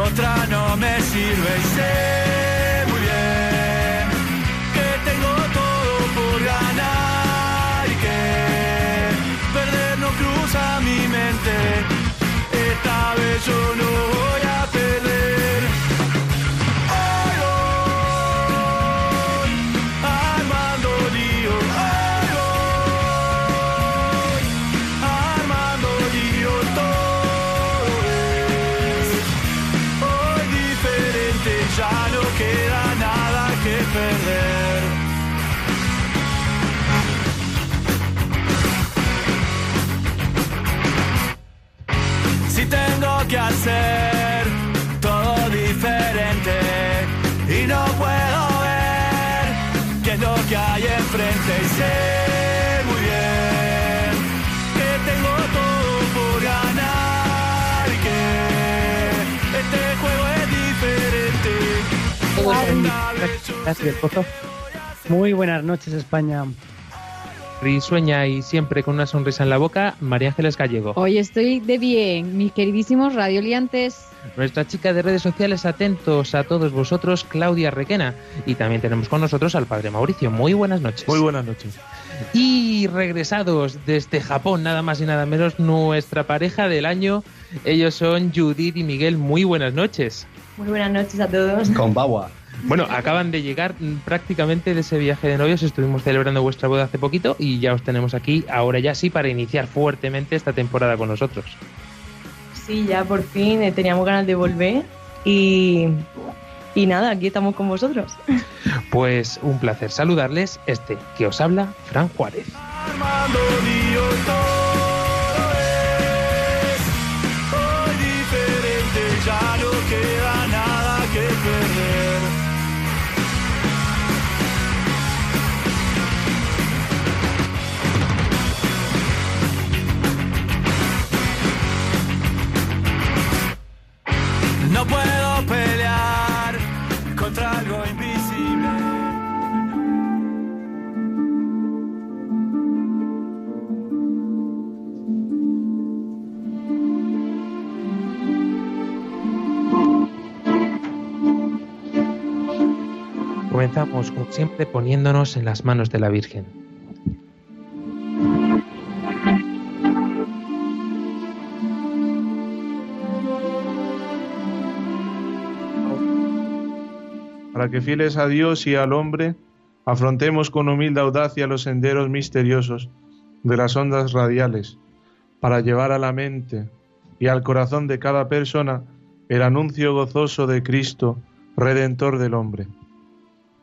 otra no me sirve y sé muy bien que tengo todo por ganar y que perder no cruza mi mente, esta vez yo no que hacer todo diferente y no puedo ver qué es lo que hay enfrente y sé muy bien que tengo todo por ganar y que este juego es diferente. Muy buenas noches, España. Risueña y siempre con una sonrisa en la boca, María Ángeles Gallego. Hoy estoy de bien, mis queridísimos radioliantes. Nuestra chica de redes sociales, atentos a todos vosotros, Claudia Requena. Y también tenemos con nosotros al padre Mauricio. Muy buenas noches. Muy buenas noches. Y regresados desde Japón, nada más y nada menos, nuestra pareja del año. Ellos son Judith y Miguel. Muy buenas noches. Muy buenas noches a todos. Con Bagua. Bueno, acaban de llegar prácticamente de ese viaje de novios. Estuvimos celebrando vuestra boda hace poquito y ya os tenemos aquí, ahora ya sí, para iniciar fuertemente esta temporada con nosotros. Sí, ya por fin eh, teníamos ganas de volver y, y nada, aquí estamos con vosotros. Pues un placer saludarles. Este que os habla, Fran Juárez. Armando lío, Comenzamos, como siempre, poniéndonos en las manos de la Virgen. Para que fieles a Dios y al hombre, afrontemos con humilde audacia los senderos misteriosos de las ondas radiales, para llevar a la mente y al corazón de cada persona el anuncio gozoso de Cristo, Redentor del hombre.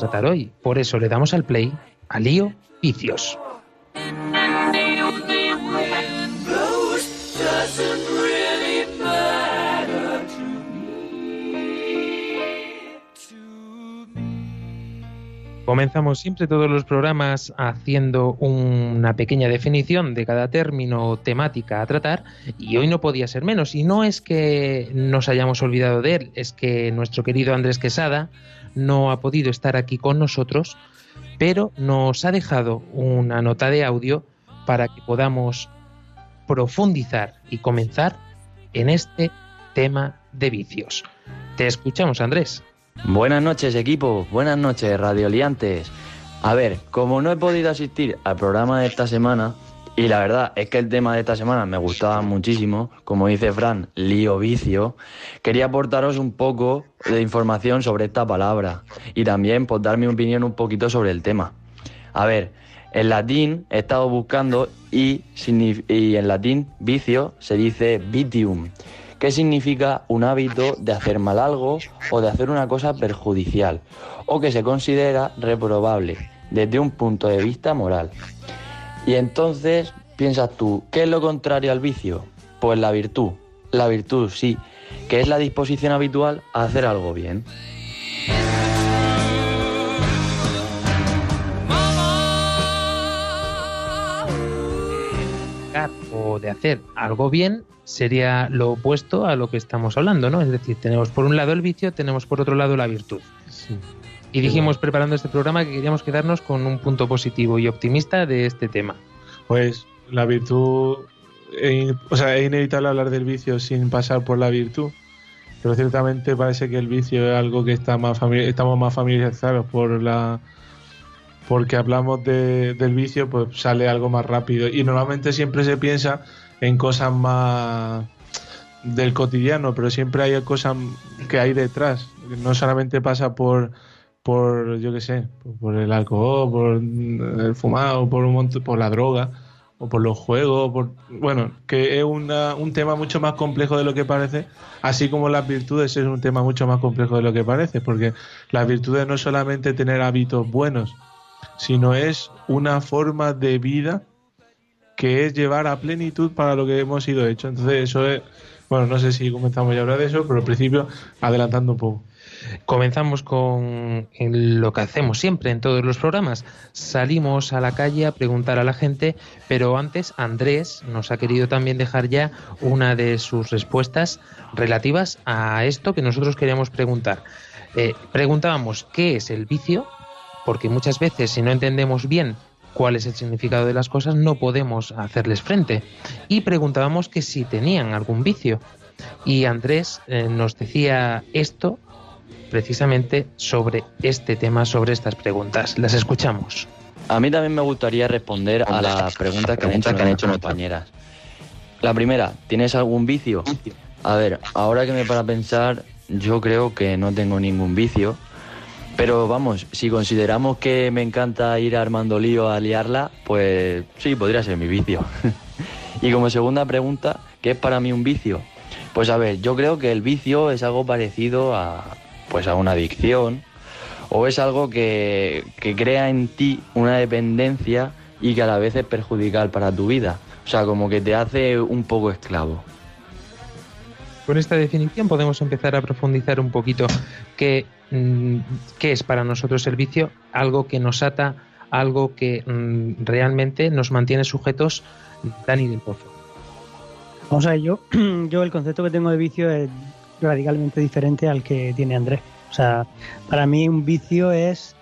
tratar hoy. Por eso le damos al play a Lío Vicios. Comenzamos siempre todos los programas haciendo una pequeña definición de cada término o temática a tratar y hoy no podía ser menos. Y no es que nos hayamos olvidado de él, es que nuestro querido Andrés Quesada no ha podido estar aquí con nosotros pero nos ha dejado una nota de audio para que podamos profundizar y comenzar en este tema de vicios. Te escuchamos, Andrés. Buenas noches, equipo. Buenas noches, radioliantes. A ver, como no he podido asistir al programa de esta semana, y la verdad es que el tema de esta semana me gustaba muchísimo, como dice Fran, lío vicio, quería aportaros un poco de información sobre esta palabra y también pues, dar mi opinión un poquito sobre el tema. A ver, en latín he estado buscando y, y en latín vicio se dice vitium, que significa un hábito de hacer mal algo o de hacer una cosa perjudicial, o que se considera reprobable desde un punto de vista moral. Y entonces piensas tú, ¿qué es lo contrario al vicio? Pues la virtud. La virtud, sí, que es la disposición habitual a hacer algo bien. o de hacer algo bien sería lo opuesto a lo que estamos hablando, ¿no? Es decir, tenemos por un lado el vicio, tenemos por otro lado la virtud. Sí. Y dijimos preparando este programa que queríamos quedarnos con un punto positivo y optimista de este tema. Pues la virtud, eh, o sea, es inevitable hablar del vicio sin pasar por la virtud, pero ciertamente parece que el vicio es algo que está más estamos más familiarizados por la porque hablamos de- del vicio, pues sale algo más rápido y normalmente siempre se piensa en cosas más del cotidiano, pero siempre hay cosas que hay detrás. No solamente pasa por por yo qué sé, por- el alcohol, por el fumado, por un montón, por la droga o por los juegos, por bueno, que es una- un tema mucho más complejo de lo que parece, así como las virtudes es un tema mucho más complejo de lo que parece, porque las virtudes no es solamente tener hábitos buenos, sino es una forma de vida que es llevar a plenitud para lo que hemos sido hecho. Entonces, eso es, bueno, no sé si comenzamos ya a hablar de eso, pero al principio adelantando un poco. Comenzamos con lo que hacemos siempre en todos los programas. Salimos a la calle a preguntar a la gente, pero antes Andrés nos ha querido también dejar ya una de sus respuestas relativas a esto que nosotros queríamos preguntar. Eh, preguntábamos qué es el vicio, porque muchas veces si no entendemos bien cuál es el significado de las cosas no podemos hacerles frente. Y preguntábamos que si tenían algún vicio. Y Andrés eh, nos decía esto precisamente sobre este tema, sobre estas preguntas. Las escuchamos. A mí también me gustaría responder a las preguntas que han hecho, nuestras compañeras. La primera, ¿tienes algún vicio? A ver, ahora que me para pensar, yo creo que no tengo ningún vicio. Pero vamos, si consideramos que me encanta ir armando lío a liarla, pues sí, podría ser mi vicio. y como segunda pregunta, ¿qué es para mí un vicio? Pues a ver, yo creo que el vicio es algo parecido a, pues a una adicción o es algo que, que crea en ti una dependencia y que a la vez es perjudicial para tu vida. O sea, como que te hace un poco esclavo. Con esta definición podemos empezar a profundizar un poquito qué, mm, qué es para nosotros el vicio, algo que nos ata, algo que mm, realmente nos mantiene sujetos. Dani del Pozo. Vamos a ver, yo, yo el concepto que tengo de vicio es radicalmente diferente al que tiene Andrés. O sea, para mí un vicio es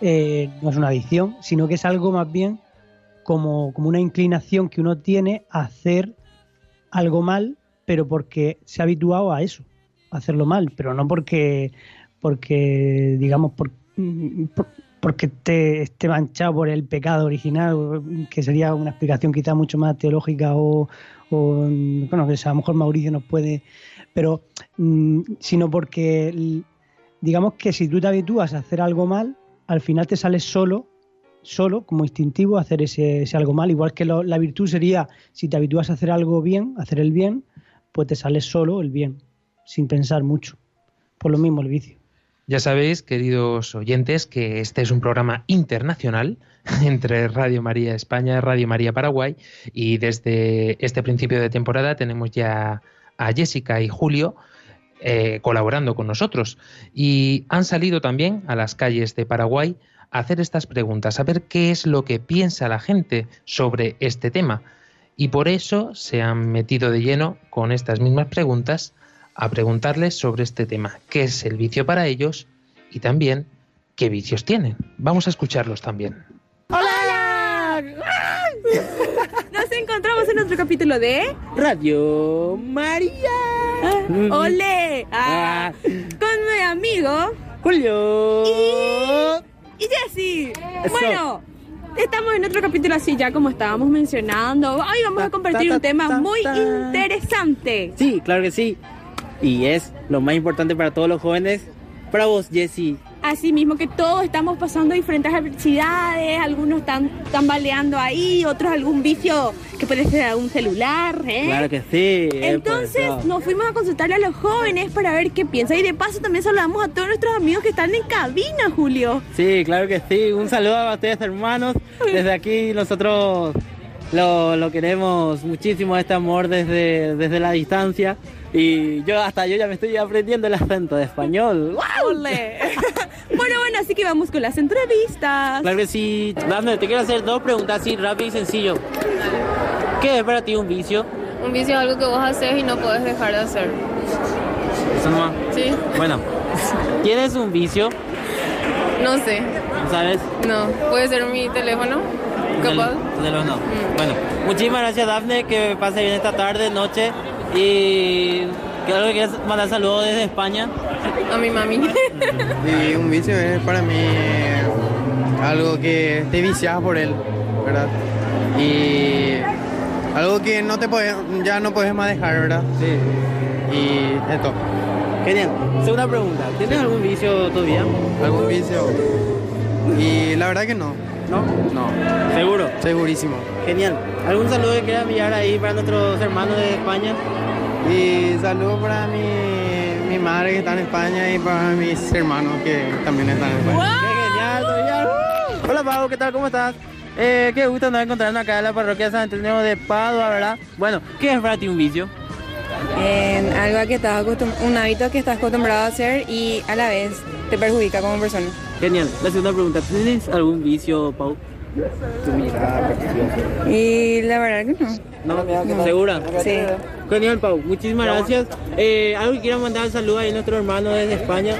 eh, no es una adicción, sino que es algo más bien como, como una inclinación que uno tiene a hacer algo mal, pero porque se ha habituado a eso, a hacerlo mal, pero no porque, porque digamos, por, por- porque esté, esté manchado por el pecado original, que sería una explicación quizá mucho más teológica o, o, bueno, que a lo mejor Mauricio nos puede, pero mm, sino porque digamos que si tú te habitúas a hacer algo mal, al final te sales solo, solo, como instintivo, a hacer ese, algo mal. Igual que la virtud sería, si te habitúas a hacer algo bien, a hacer el bien, pues te sales solo el bien, sin pensar mucho. Por lo mismo el vicio. Ya sabéis, queridos oyentes, que este es un programa internacional entre Radio María España y Radio María Paraguay y desde este principio de temporada tenemos ya a Jessica y Julio eh, colaborando con nosotros. Y han salido también a las calles de Paraguay a hacer estas preguntas, a ver qué es lo que piensa la gente sobre este tema. Y por eso se han metido de lleno con estas mismas preguntas a preguntarles sobre este tema, qué es el vicio para ellos y también qué vicios tienen. Vamos a escucharlos también. ¡Hola! Nos encontramos en otro capítulo de Radio María. ¡Ole! Ah. Ah, con mi amigo Julio. y, y Jessy. Bueno, estamos en otro capítulo así ya como estábamos mencionando. Hoy vamos a compartir un tema muy interesante. Sí, claro que sí. Y es lo más importante para todos los jóvenes. Para vos, Jessy. Así mismo que todos estamos pasando diferentes adversidades, algunos están tambaleando ahí, otros algún vicio que puede ser algún celular, ¿eh? Claro que sí. eh, Entonces pues, nos fuimos a consultarle a los jóvenes para ver qué piensan y de paso también saludamos a todos nuestros amigos que están en cabina, Julio. Sí, claro que sí. Un saludo a ustedes, hermanos. Desde aquí nosotros lo, lo queremos muchísimo, este amor desde, desde la distancia. Y yo hasta yo ya me estoy aprendiendo el acento de español. ¡Ole! bueno, bueno, así que vamos con las entrevistas. Claro que sí. Dame, te quiero hacer dos preguntas así rápido y sencillo. ¿Qué es para ti un vicio? Un vicio es algo que vos haces y no puedes dejar de hacer. Eso nomás. Sí. Bueno, ¿tienes un vicio? No sé. ¿No ¿Sabes? No. Puede ser mi teléfono. Capaz. Tu teléfono. Bueno, muchísimas gracias Dafne, que pase bien esta tarde, noche. Y creo que quieres mandar saludos desde España. A mi mami. Y un vicio es para mí algo que te vicias por él, ¿verdad? Y algo que no te puedes, ya no puedes más dejar, ¿verdad? Sí. Y esto. Genial. Segunda pregunta, ¿tienes algún vicio todavía? ¿Algún vicio? Y la verdad que no. ¿No? No. ¿Seguro? Segurísimo. Genial. ¿Algún saludo que quieras enviar ahí para nuestros hermanos de España? Y saludos para mi, mi madre que está en España y para mis hermanos que también están en España. ¡Qué genial, genial! Hola Pau, ¿qué tal? ¿Cómo estás? Eh, qué gusto nos encontrarnos acá en la parroquia de San Antonio de Padua, ¿verdad? Bueno, ¿qué es para ti un vicio? En algo que estás un hábito que estás acostumbrado a hacer y a la vez te perjudica como persona. Genial. La segunda pregunta, ¿tienes algún vicio, Pau? Y la verdad que no. ¿No? ¿Segura? Sí. Genial, Pau. Muchísimas gracias. Eh, ¿Algo que quieran mandar saludos ahí a nuestro hermano desde España?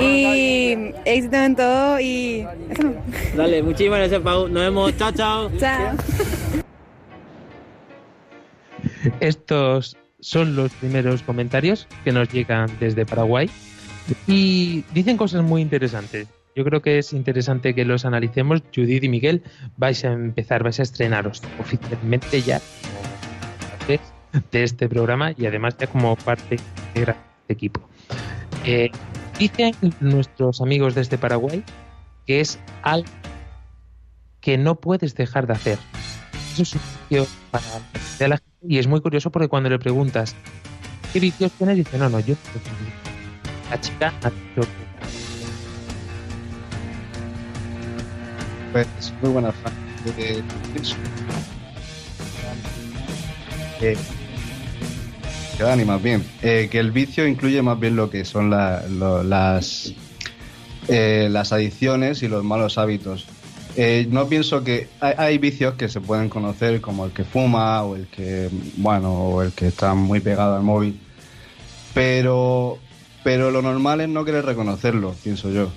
Y éxito en todo y eso no. Dale, muchísimas gracias, Pau. Nos vemos. Chao, chao. Chao. Estos son los primeros comentarios que nos llegan desde Paraguay y dicen cosas muy interesantes. Yo creo que es interesante que los analicemos. Judith y Miguel, vais a empezar, vais a estrenaros oficialmente ya de este programa y además ya como parte de este equipo. Eh, dicen nuestros amigos desde Paraguay que es algo que no puedes dejar de hacer. Eso es un vicio para la gente y es muy curioso porque cuando le preguntas ¿qué vicios tienes? dice no, no, yo no tengo vicios". La chica Pues muy buena. Eh, eso. Eh, que más bien. Eh, que el vicio incluye más bien lo que son las, eh, las adicciones y los malos hábitos. Eh, no pienso que hay vicios que se pueden conocer como el que fuma o el que bueno o el que está muy pegado al móvil pero pero lo normal es no querer reconocerlo pienso yo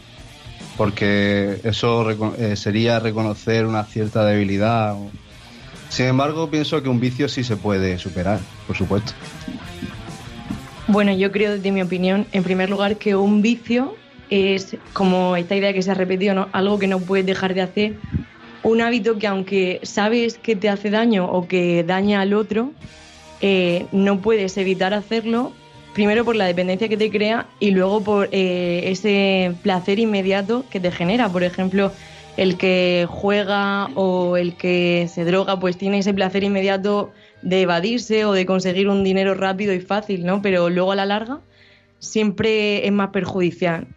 porque eso eh, sería reconocer una cierta debilidad sin embargo pienso que un vicio sí se puede superar por supuesto Bueno, yo creo, desde mi opinión, en primer lugar, que un vicio es como esta idea que se ha repetido, ¿no? Algo que no puedes dejar de hacer. Un hábito que aunque sabes que te hace daño o que daña al otro, eh, no puedes evitar hacerlo, primero por la dependencia que te crea y luego por eh, ese placer inmediato que te genera. Por ejemplo, el que juega o el que se droga, pues tiene ese placer inmediato de evadirse o de conseguir un dinero rápido y fácil, ¿no? Pero luego a la larga siempre es más perjudicial.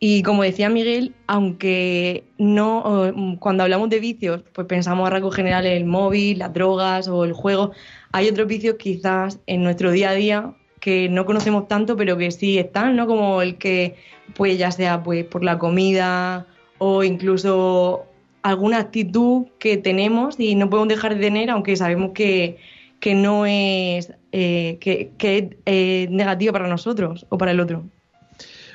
Y como decía Miguel, aunque no, eh, cuando hablamos de vicios, pues pensamos a rasgo general el móvil, las drogas o el juego, hay otros vicios quizás en nuestro día a día que no conocemos tanto, pero que sí están, ¿no? Como el que, pues ya sea pues por la comida o incluso alguna actitud que tenemos y no podemos dejar de tener, aunque sabemos que, que no es, eh, que, que es eh, negativa para nosotros o para el otro.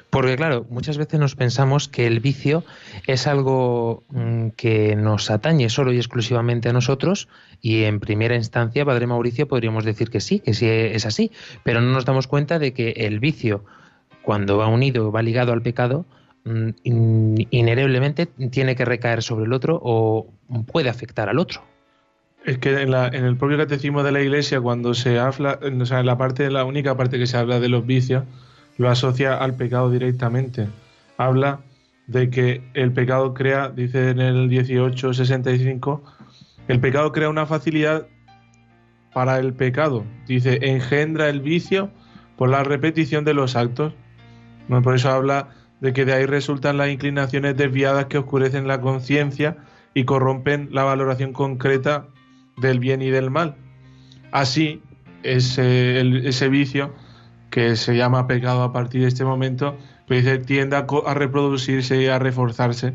Porque claro, muchas veces nos pensamos que el vicio es algo mm, que nos atañe solo y exclusivamente a nosotros y en primera instancia, Padre Mauricio, podríamos decir que sí, que sí es así, pero no nos damos cuenta de que el vicio, cuando va unido, va ligado al pecado, mm, in- inereblemente tiene que recaer sobre el otro o puede afectar al otro. Es que en, la- en el propio catecismo de la Iglesia, cuando se habla, o sea, en la parte, la única parte que se habla de los vicios, lo asocia al pecado directamente. Habla de que el pecado crea, dice en el 1865, el pecado crea una facilidad para el pecado. Dice, engendra el vicio por la repetición de los actos. Por eso habla de que de ahí resultan las inclinaciones desviadas que oscurecen la conciencia y corrompen la valoración concreta del bien y del mal. Así, ese, ese vicio, que se llama pecado a partir de este momento, pues dice, tiende a, reproducirse y a reforzarse.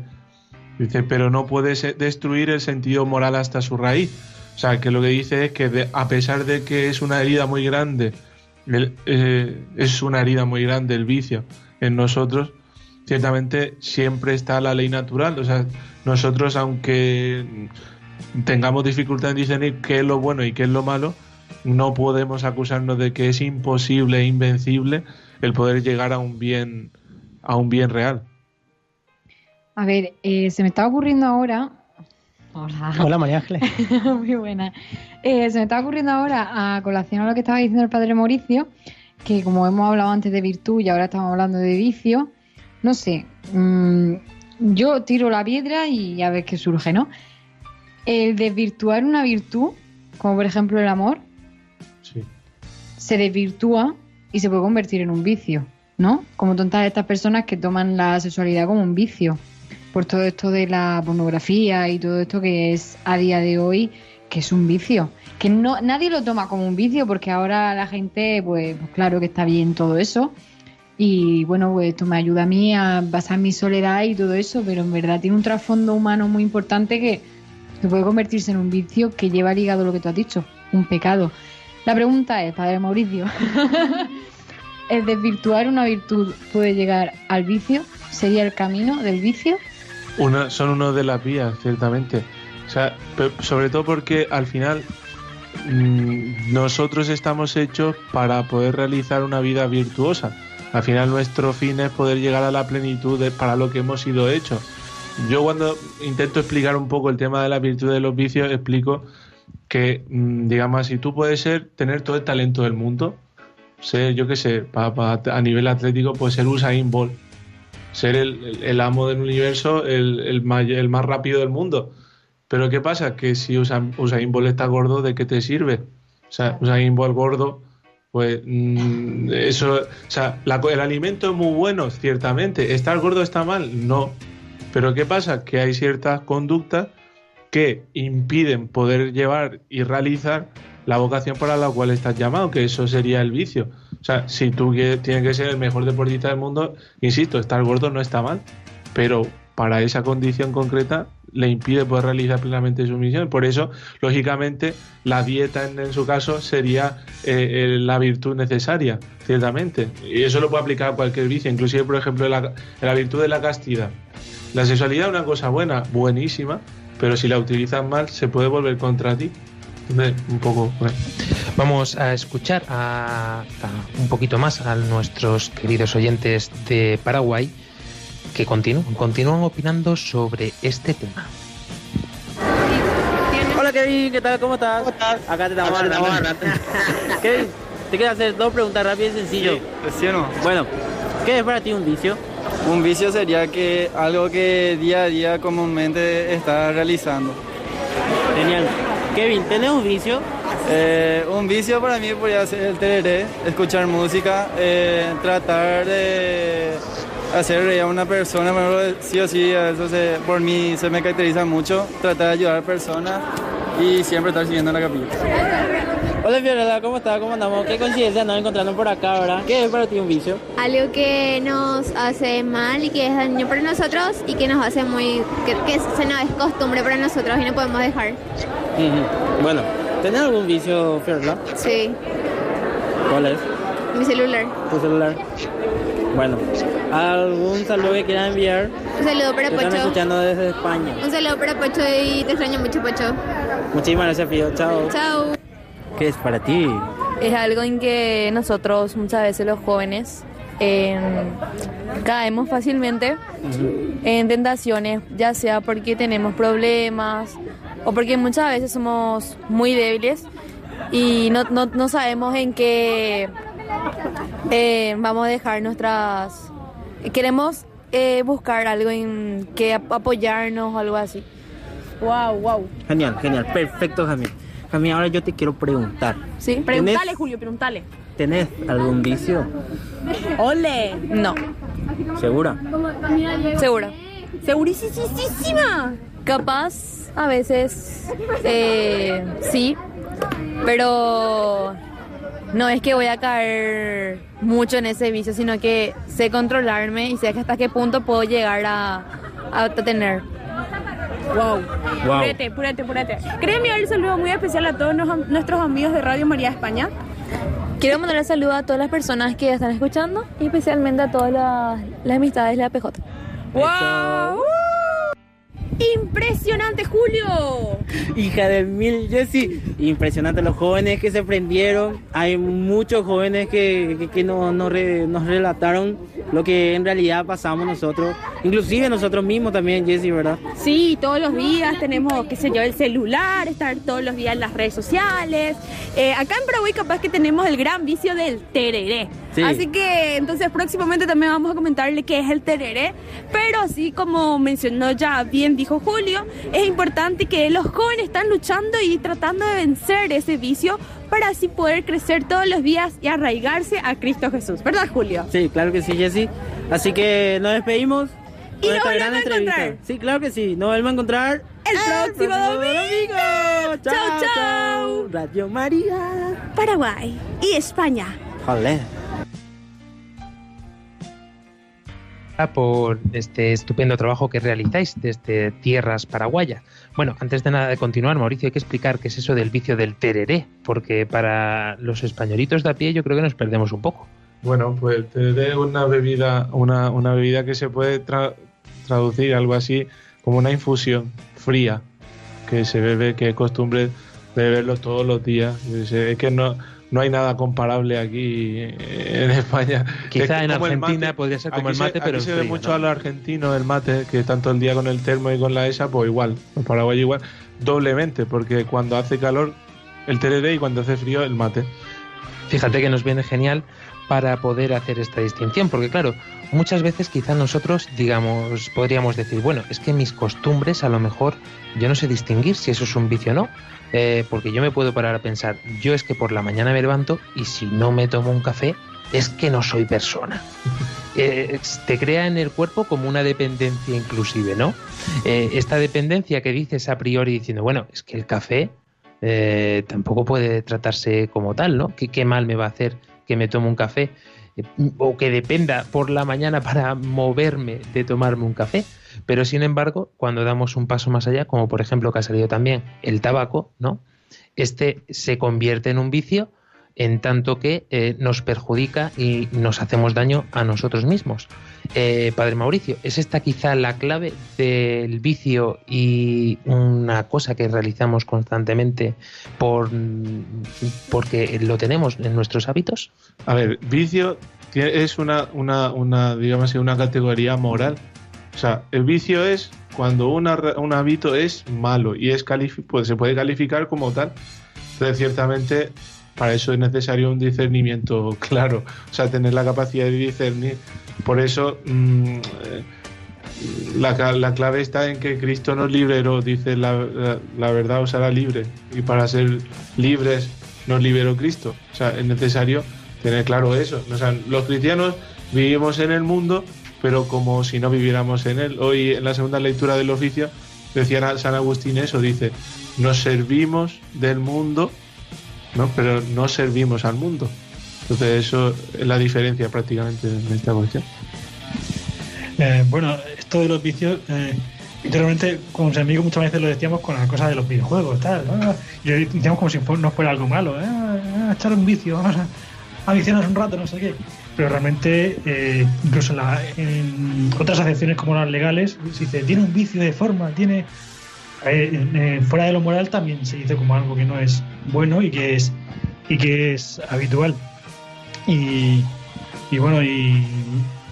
Dice, pero no puede se- destruir el sentido moral hasta su raíz. O sea, que lo que dice es que a pesar de que es una herida muy grande, eh, es una herida muy grande el vicio en nosotros, ciertamente siempre está la ley natural. O sea, nosotros, aunque tengamos dificultad en discernir qué es lo bueno y qué es lo malo, no podemos acusarnos de que es imposible e invencible el poder llegar a un bien, a un bien real. A ver, eh, se me está ocurriendo ahora. Hola. Hola, María Ángeles. Muy buena. Eh, se me está ocurriendo ahora, a colación a lo que estaba diciendo el padre Mauricio, que como hemos hablado antes de virtud y ahora estamos hablando de vicio, no sé, mm, yo tiro la piedra y a ver qué surge, ¿no? El desvirtuar una virtud, como por ejemplo el amor. Se desvirtúa y se puede convertir en un vicio, ¿no? Como tontas estas personas que toman la sexualidad como un vicio, por todo esto de la pornografía y todo esto que es a día de hoy, que es un vicio. Que no, nadie lo toma como un vicio porque ahora la gente, pues, pues claro que está bien todo eso. Y bueno, pues esto me ayuda a mí a basar mi soledad y todo eso, pero en verdad tiene un trasfondo humano muy importante que, que puede convertirse en un vicio que lleva ligado lo que tú has dicho, un pecado. La pregunta es, Padre Mauricio, ¿el desvirtuar una virtud puede llegar al vicio? ¿Sería el camino del vicio? Una, son uno de las vías, ciertamente. O sea, sobre todo porque al final mm, nosotros estamos hechos para poder realizar una vida virtuosa. Al final nuestro fin es poder llegar a la plenitud de- para lo que hemos sido hechos. Yo cuando intento explicar un poco el tema de la virtud de los vicios, explico que, mm, digamos así, tú puedes ser, tener todo el talento del mundo, ser, yo qué sé, pa- pa- a nivel atlético, pues ser Usain Bolt, ser el, el- amo del universo, el, el, may- el más rápido del mundo. Pero ¿qué pasa? Que si Usain, Usain Bolt está gordo, ¿de qué te sirve? O sea, Usain Bolt gordo, pues mm, eso, o sea, la el alimento es muy bueno, ciertamente. ¿Estar gordo está mal? No. Pero ¿qué pasa? Que hay ciertas conductas que impiden poder llevar y realizar la vocación para la cual estás llamado, que eso sería el vicio. O sea, si tú tienes que ser el mejor deportista del mundo, insisto, estar gordo no está mal, pero para esa condición concreta le impide poder realizar plenamente su misión. Por eso, lógicamente, la dieta en, su caso sería eh, la virtud necesaria, ciertamente. Y eso lo puede aplicar a cualquier vicio, inclusive, por ejemplo, la, la virtud de la castidad. La sexualidad es una cosa buena, buenísima, pero si la utilizas mal se puede volver contra ti. Entonces, un poco... bueno. Vamos a escuchar a, a un poquito más a nuestros queridos oyentes de Paraguay que continúan, continúan opinando sobre este tema. Hola Kevin, ¿qué tal? ¿Cómo estás? Acá te estamos hablando. Kevin, te quiero hacer dos preguntas rápidas y sencillo. ¿Sí o no? Bueno, ¿qué es para ti un vicio? Un vicio sería que algo que día a día comúnmente estás realizando. Genial. Kevin, ¿tenés un vicio? Eh, un vicio para mí podría ser el tereré, escuchar música, eh, tratar de hacer reír a una persona, ejemplo, sí o sí, eso se- por mí se me caracteriza mucho, tratar de ayudar a personas y siempre estar siguiendo la capilla. Hola Fiorella, ¿cómo estás? ¿Cómo andamos? Qué coincidencia andamos encontrando por acá, ¿verdad? ¿Qué es para ti un vicio? algo que nos hace mal y que es daño para nosotros y que nos hace muy que, que se nos es costumbre para nosotros y no podemos dejar. Bueno, ¿tenés algún vicio, Fiorella? sí ¿Cuál es? mi celular ¿Tu celular? Bueno, ¿Algún saludo que quieras enviar? Un saludo para Te están Pocho. escuchando desde España. Un saludo para Pocho y te extraño mucho, Pocho. Muchísimas gracias, Fío. Chao. Chao. ¿Qué es para ti? Es algo en que nosotros muchas veces los jóvenes eh, caemos fácilmente en tentaciones, ya sea porque tenemos problemas o porque muchas veces somos muy débiles y no, no- no sabemos en qué eh, vamos a dejar nuestras... Queremos eh, buscar algo en que ap- apoyarnos o algo así. Wow, wow. Genial, genial. Perfecto, Jamie. Jamie, ahora yo te quiero preguntar. Sí, Preguntale, Julio, preguntale. ¿Tenés algún vicio? ¡Ole! No. ¿Segura? Segura. Segurísima. Capaz, a veces, eh, sí, pero no es que voy a caer mucho en ese vicio, sino que sé controlarme y sé hasta qué punto puedo llegar a, a tener. Wow. Wow. Purete, purete, purete. ¿Querés enviar un saludo muy especial a todos nos- nuestros amigos de Radio María España? Quiero mandar un saludo a todas las personas que están escuchando y especialmente a todas las, las amistades de la PJ. ¡Wow! ¡Impresionante, Julio! Hija de mil, Jessy. Impresionante los jóvenes que se prendieron. Hay muchos jóvenes que, que, que no- nos, re- nos relataron lo que en realidad pasamos nosotros. Inclusive nosotros mismos también, Jessy, ¿verdad? Sí, todos los días tenemos, qué sé yo, el celular, estar todos los días en las redes sociales. Eh, acá en Paraguay capaz que tenemos el gran vicio del tereré. Sí. Así que entonces próximamente también vamos a comentarle qué es el tereré. Pero así como mencionó ya bien dijo Julio, es importante que los jóvenes están luchando y tratando de vencer ese vicio para así poder crecer todos los días y arraigarse a Cristo Jesús. ¿Verdad, Julio? Sí, claro que sí, Jessy. Así que nos despedimos. Y nos volvemos a encontrar. Sí, claro que sí. Nos volvemos a encontrar El próximo domingo. Chao, Chao, chao. Radio María. Paraguay y España. Joder. Por este estupendo trabajo que realizáis desde tierras paraguayas. Bueno, antes de nada de continuar, Mauricio, hay que explicar qué es eso del vicio del tereré, porque para los españolitos de a pie yo creo que nos perdemos un poco. Bueno, pues te es una bebida, una, una bebida que se puede tra- traducir algo así como una infusión fría que se bebe, que es costumbre de beberlo todos los días. Es que no, no hay nada comparable aquí en España. Quizá Es que en Argentina podría ser como aquí el mate, se, pero aquí se ve frío, mucho ¿no? a los argentinos el mate, que tanto el día con el termo y con la esa, pues igual. Los paraguayos igual, doblemente, porque cuando hace calor el tereré y cuando hace frío el mate. Fíjate que nos viene genial para poder hacer esta distinción, porque claro, muchas veces quizá nosotros, digamos, podríamos decir, bueno, es que mis costumbres a lo mejor yo no sé distinguir si eso es un vicio o no, eh, porque yo me puedo parar a pensar, yo es que por la mañana me levanto y si no me tomo un café, es que no soy persona. Eh, te crea en el cuerpo como una dependencia inclusive, ¿no? Eh, esta dependencia que dices a priori diciendo, bueno, es que el café tampoco puede tratarse como tal, ¿no? ¿Qué, qué mal me va a hacer que me tome un café? O que dependa por la mañana para moverme de tomarme un café. Pero sin embargo, cuando damos un paso más allá, como por ejemplo que ha salido también el tabaco, ¿no? Este se convierte en un vicio en tanto que eh, nos perjudica y nos hacemos daño a nosotros mismos. Eh, Padre Mauricio, ¿es esta quizá la clave del vicio y una cosa que realizamos constantemente por, porque lo tenemos en nuestros hábitos? A ver, vicio es una, digamos así, una categoría moral. O sea, el vicio es cuando un hábito es malo y es pues se puede calificar como tal. Entonces, ciertamente, para eso es necesario un discernimiento claro. O sea, tener la capacidad de discernir. Por eso, mm, eh, la, la clave está en que Cristo nos liberó, dice la, la- la verdad os hará libre. Y para ser libres nos liberó Cristo. O sea, es necesario tener claro eso. O sea, los cristianos vivimos en el mundo, pero como si no viviéramos en él. Hoy en la segunda lectura del oficio decía San Agustín eso, dice, nos servimos del mundo, ¿no? pero no servimos al mundo. Entonces eso es la diferencia prácticamente en esta cuestión. Eh, bueno, esto de los vicios, eh, literalmente con mis amigos muchas veces lo decíamos con las cosas de los videojuegos, tal. Y decíamos como si no fuera algo malo, ¿eh? Ah, echar un vicio, vamos a, a viciarnos un rato, no sé qué. pero realmente, eh, incluso en, la- en otras acepciones como las legales, se dice, tiene un vicio de forma, tiene... eh, en- fuera de lo moral también se dice como algo que no es bueno y que es, y que es habitual. Y, y bueno, y,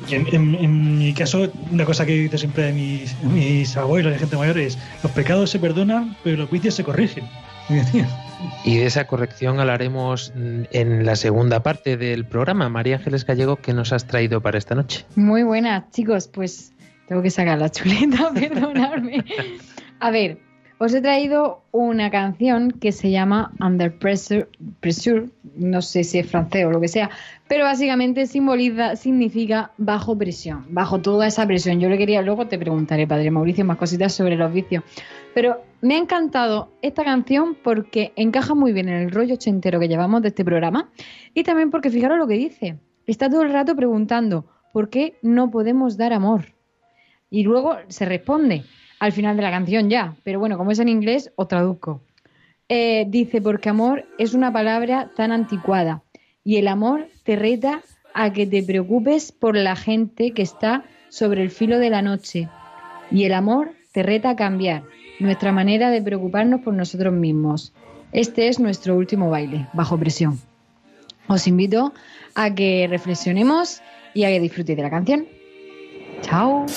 y en, en- en mi caso, una cosa que dice siempre de mis, mis abuelos y gente mayor es, los pecados se perdonan, pero los vicios se corrigen. Y de esa corrección hablaremos en la segunda parte del programa. María Ángeles Gallego, ¿qué nos has traído para esta noche? Muy buenas, chicos. Pues tengo que sacar la chuleta, perdonadme. A ver, os he traído una canción que se llama Under Pressure, Pressure, no sé si es francés o lo que sea, pero básicamente simboliza, significa bajo presión, bajo toda esa presión. Yo le quería, luego te preguntaré, Padre Mauricio, más cositas sobre los vicios. Pero me ha encantado esta canción porque encaja muy bien en el rollo ochentero que llevamos de este programa y también porque fijaros lo que dice. Está todo el rato preguntando, ¿por qué no podemos dar amor? Y luego se responde al final de la canción ya, pero bueno, como es en inglés, os traduzco. Eh, dice, porque amor es una palabra tan anticuada y el amor te reta a que te preocupes por la gente que está sobre el filo de la noche y el amor te reta a cambiar nuestra manera de preocuparnos por nosotros mismos. Este es nuestro último baile, bajo presión. Os invito a que reflexionemos y a que disfrutéis de la canción. Chao.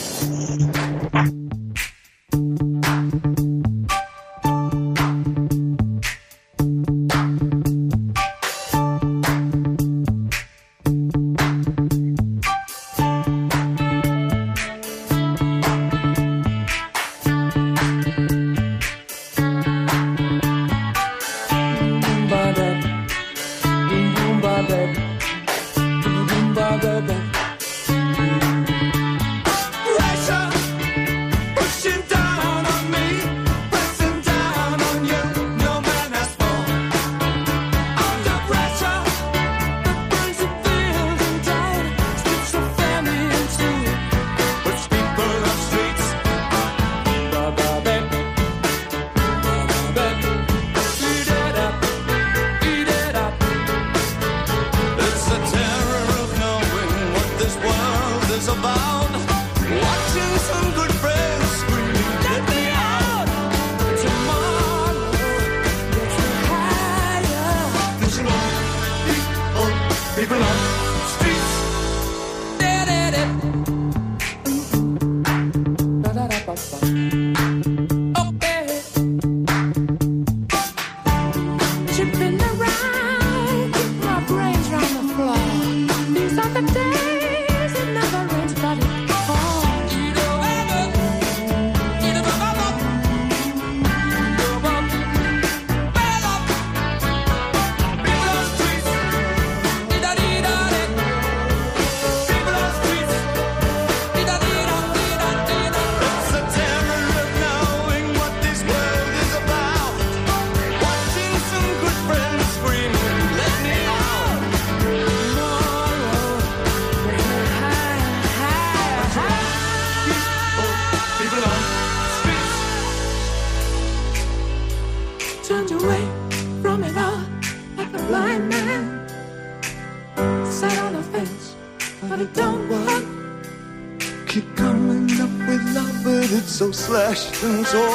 So.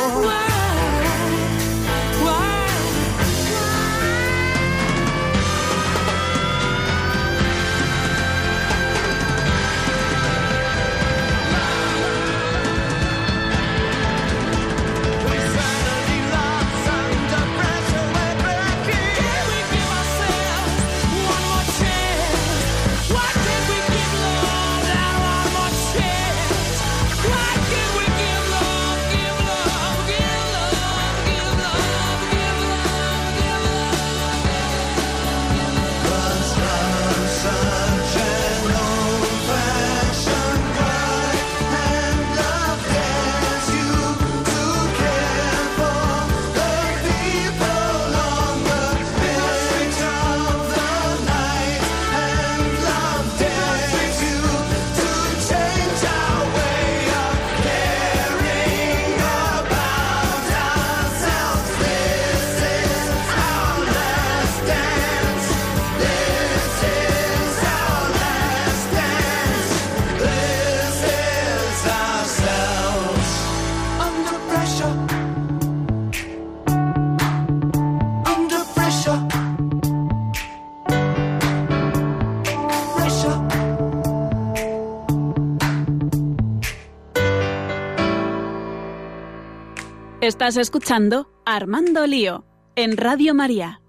Estás escuchando Armando Lío en Radio María.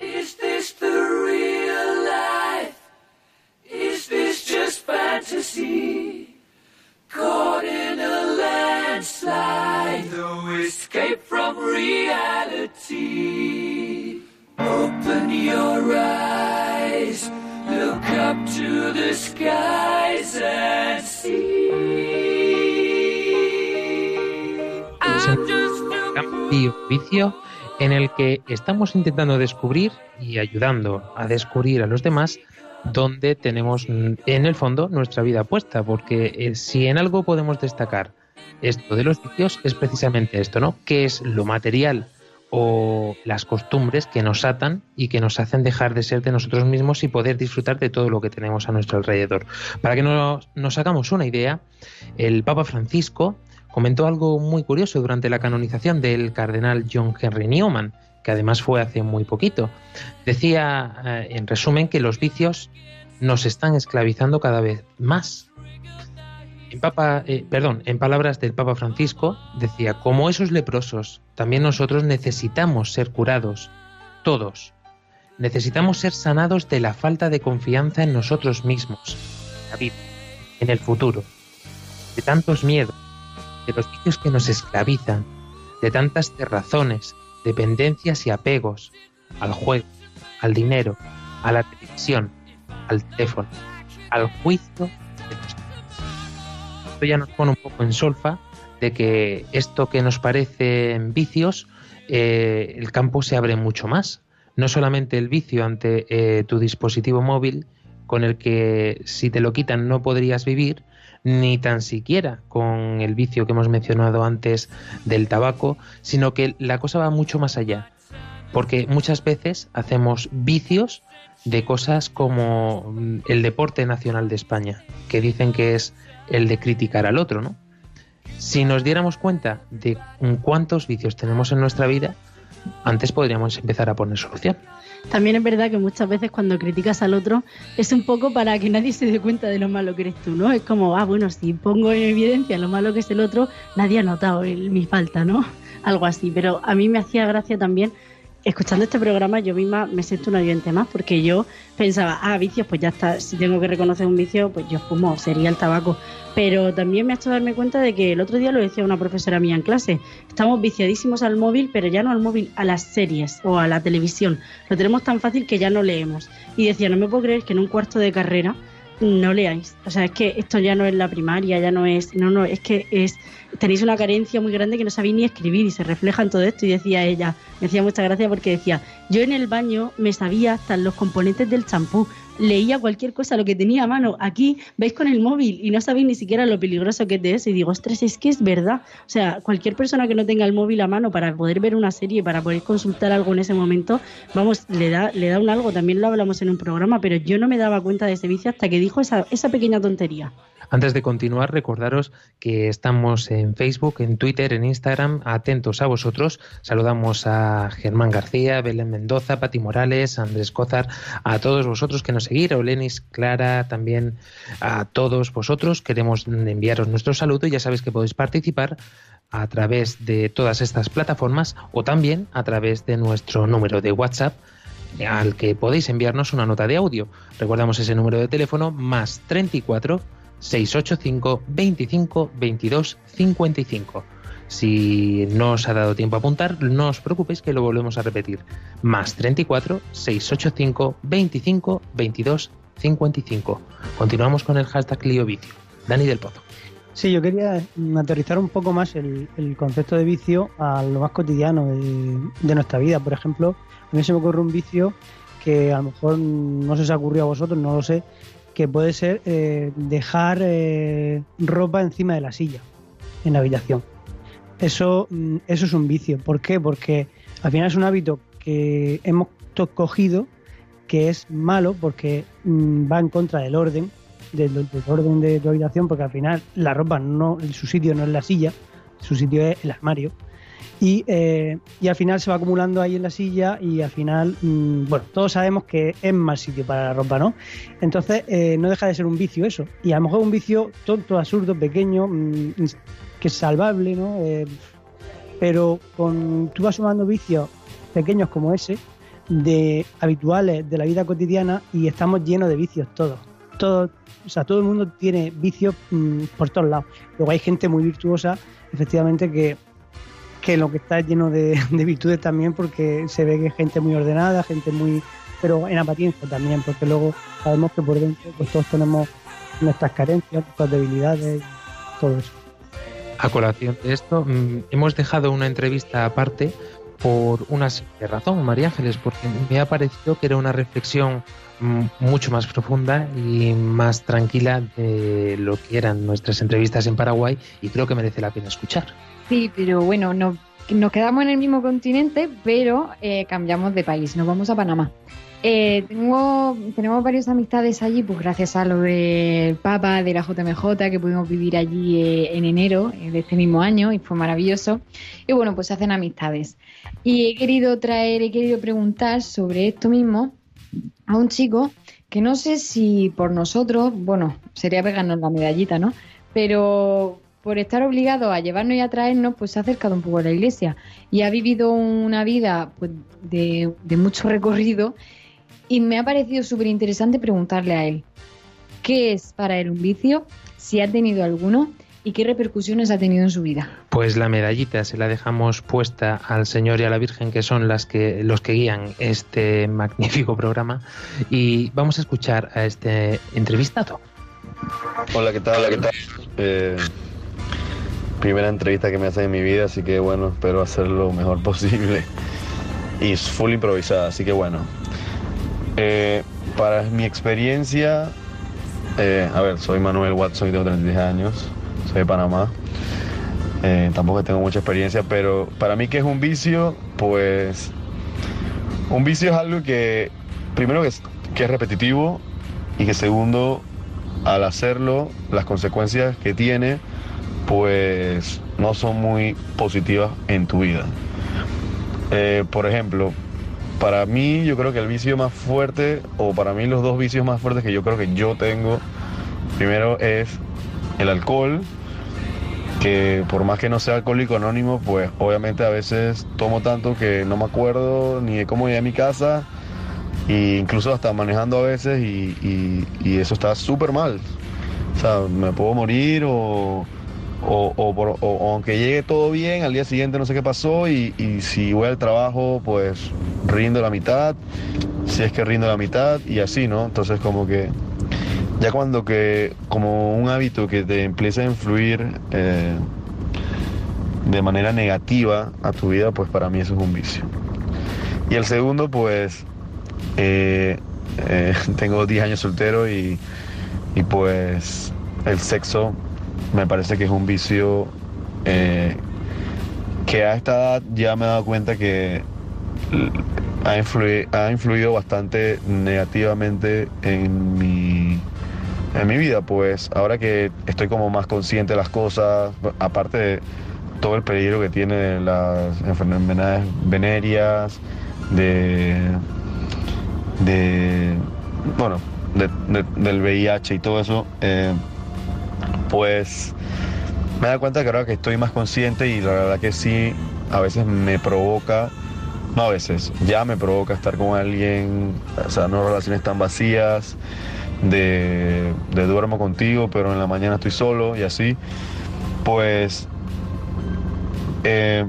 Is this the real life? Is this just fantasy? Caught in a landslide, no escape from reality. Open your eyes, el que estamos intentando descubrir y ayudando a descubrir a los demás donde tenemos en el fondo nuestra vida puesta, porque eh, si en algo podemos destacar esto de los vicios es precisamente esto, ¿no? Que es lo material o las costumbres que nos atan y que nos hacen dejar de ser de nosotros mismos y poder disfrutar de todo lo que tenemos a nuestro alrededor. Para que nos, nos hagamos una idea, el Papa Francisco comentó algo muy curioso durante la canonización del cardenal John Henry Newman, que además fue hace muy poquito. Decía, eh, en resumen, que los vicios nos están esclavizando cada vez más. En, Papa, eh, perdón, en palabras del Papa Francisco, decía, como esos leprosos, también nosotros necesitamos ser curados, todos. Necesitamos ser sanados de la falta de confianza en nosotros mismos, en la vida, en el futuro, de tantos miedos, de los vicios que nos esclavizan, de tantas cerrazones, dependencias y apegos al juego, al dinero, a la televisión, al teléfono, al juicio de los esto ya nos pone un poco en solfa de que esto que nos parecen vicios, eh, el campo se abre mucho más. No solamente el vicio ante eh, tu dispositivo móvil, con el que si te lo quitan no podrías vivir, ni tan siquiera con el vicio que hemos mencionado antes del tabaco, sino que la cosa va mucho más allá. Porque muchas veces hacemos vicios de cosas como mm, el deporte nacional de España, que dicen que es el de criticar al otro, ¿no? Si nos diéramos cuenta de cuántos vicios tenemos en nuestra vida, antes podríamos empezar a poner solución. También es verdad que muchas veces cuando criticas al otro es un poco para que nadie se dé cuenta de lo malo que eres tú, ¿no? Es como, ah, bueno, si pongo en evidencia lo malo que es el otro, nadie ha notado mi falta, ¿no? Algo así. Pero a mí me hacía gracia también, escuchando este programa, yo misma me siento un oyente más, porque yo pensaba, ah, vicios, pues ya está, si tengo que reconocer un vicio, pues yo fumo, sería el tabaco. Pero también me ha hecho darme cuenta de que el otro día lo decía una profesora mía en clase, estamos viciadísimos al móvil, pero ya no al móvil, a las series o a la televisión. Lo tenemos tan fácil que ya no leemos. Y decía, no me puedo creer que en un cuarto de carrera no leáis. O sea, es que esto ya no es la primaria, ya no es, no, no, es que es, tenéis una carencia muy grande que no sabéis ni escribir y se refleja en todo esto. Y decía ella, me hacía mucha gracia porque decía, yo en el baño me sabía hasta los componentes del champú, leía cualquier cosa, lo que tenía a mano. Aquí veis con el móvil y no sabéis ni siquiera lo peligroso que es eso. Y digo, ostras, es que es verdad. O sea, cualquier persona que no tenga el móvil a mano para poder ver una serie, para poder consultar algo en ese momento, vamos, le da, le da un algo. También lo hablamos en un programa, pero yo no me daba cuenta de ese vicio hasta que dijo esa, esa pequeña tontería. Antes de continuar, recordaros que estamos en Facebook, en Twitter, en Instagram, atentos a vosotros. Saludamos a Germán García, Belén Mendoza, Pati Morales, Andrés Cozar, a todos vosotros que nos seguís, a Olenis, Clara, también a todos vosotros. Queremos enviaros nuestro saludo y ya sabéis que podéis participar a través de todas estas plataformas o también a través de nuestro número de WhatsApp al que podéis enviarnos una nota de audio. Recordamos ese número de teléfono más 34 685 25 22 55. Si no os ha dado tiempo a apuntar, no os preocupéis que lo volvemos a repetir. Más 34 685 25 22 55. Continuamos con el hashtag Lío Vicio. Dani del Pozo. Sí, yo quería aterrizar un poco más el, el concepto de vicio a lo más cotidiano de, de nuestra vida. Por ejemplo, a mí se me ocurre un vicio que a lo mejor no se os ha ocurrido a vosotros, no lo sé, que puede ser eh, dejar eh, ropa encima de la silla en la habitación. Eso, mm, eso es un vicio. ¿Por qué? Porque al final es un hábito que hemos cogido que es malo porque mm, va en contra del orden, del, del orden de tu habitación, porque al final la ropa no, su sitio no es la silla, su sitio es el armario. Y, eh, y al final se va acumulando ahí en la silla y al final, mm, bueno, todos sabemos que es mal sitio para la ropa, ¿no? Entonces eh, no deja de ser un vicio eso. Y a lo mejor un vicio tonto, absurdo, pequeño, mm, que es salvable, ¿no? Eh, Pero con, tú vas sumando vicios pequeños como ese, de habituales de la vida cotidiana, y estamos llenos de vicios todos. Todo, o sea, todo el mundo tiene vicios mm, por todos lados. Luego hay gente muy virtuosa, efectivamente, que, que lo que está lleno de, de virtudes también, porque se ve que es gente muy ordenada, gente muy. pero en apariencia también, porque luego sabemos que por dentro pues todos tenemos nuestras carencias, nuestras debilidades, todo eso. A colación de esto, mm, hemos dejado una entrevista aparte por una simple razón, María Ángeles, porque me ha parecido que era una reflexión mm, mucho más profunda y más tranquila de lo que eran nuestras entrevistas en Paraguay y creo que merece la pena escuchar. Sí, pero bueno, no, nos quedamos en el mismo continente, pero eh, cambiamos de país, nos vamos a Panamá. Eh, tengo, tenemos varias amistades allí, pues gracias a lo del Papa de la JMJ, que pudimos vivir allí eh, en enero eh, de este mismo año y fue maravilloso. Y bueno, pues se hacen amistades. Y he querido traer, he querido preguntar sobre esto mismo a un chico que no sé si por nosotros, bueno, sería pegarnos la medallita, ¿no? Pero por estar obligado a llevarnos y a traernos, pues se ha acercado un poco a la iglesia y ha vivido una vida pues, de, de mucho recorrido y me ha parecido súper interesante preguntarle a él qué es para él un vicio, si ha tenido alguno y qué repercusiones ha tenido en su vida. Pues la medallita se la dejamos puesta al Señor y a la Virgen, que son las que, los que guían este magnífico programa. Y vamos a escuchar a este entrevistado. Hola, ¿qué tal? Hola, ¿qué tal? Eh, primera entrevista que me hacen en mi vida, así que bueno, espero hacerlo lo mejor posible. Y es full improvisada, así que bueno. Eh, para mi experiencia, eh, a ver, soy Manuel Watson y tengo 36 años, soy de Panamá. Eh, tampoco tengo mucha experiencia, pero para mí que es un vicio, pues un vicio es algo que, primero es, que es repetitivo y que segundo, al hacerlo, las consecuencias que tiene, pues no son muy positivas en tu vida. Eh, por ejemplo, para mí yo creo que el vicio más fuerte, o para mí los dos vicios más fuertes que yo creo que yo tengo, primero es el alcohol, que por más que no sea alcohólico anónimo, pues obviamente a veces tomo tanto que no me acuerdo ni de cómo llegué a mi casa, e incluso hasta manejando a veces, y, y- y eso está súper mal. O sea, me puedo morir o, o, o aunque llegue todo bien, al día siguiente no sé qué pasó y, y si voy al trabajo, pues rindo la mitad, si es que rindo la mitad y así, ¿no? Entonces como que ya cuando que, como un hábito que te empieza a influir eh, de manera negativa a tu vida, pues para mí eso es un vicio. Y el segundo, pues eh, eh, tengo 10 años soltero y, y pues el sexo me parece que es un vicio eh, que a esta edad ya me he dado cuenta que ha, influi- ha influido bastante negativamente en mi, en mi vida, pues ahora que estoy como más consciente de las cosas, aparte de todo el peligro que tiene las enfermedades venéreas, de, de bueno, de- del VIH y todo eso, eh, pues me da cuenta que ahora que estoy más consciente y la verdad que sí, a veces me provoca, no a veces, ya me provoca estar con alguien, o sea, no relaciones tan vacías, de, de duermo contigo, pero en la mañana estoy solo y así, pues eh,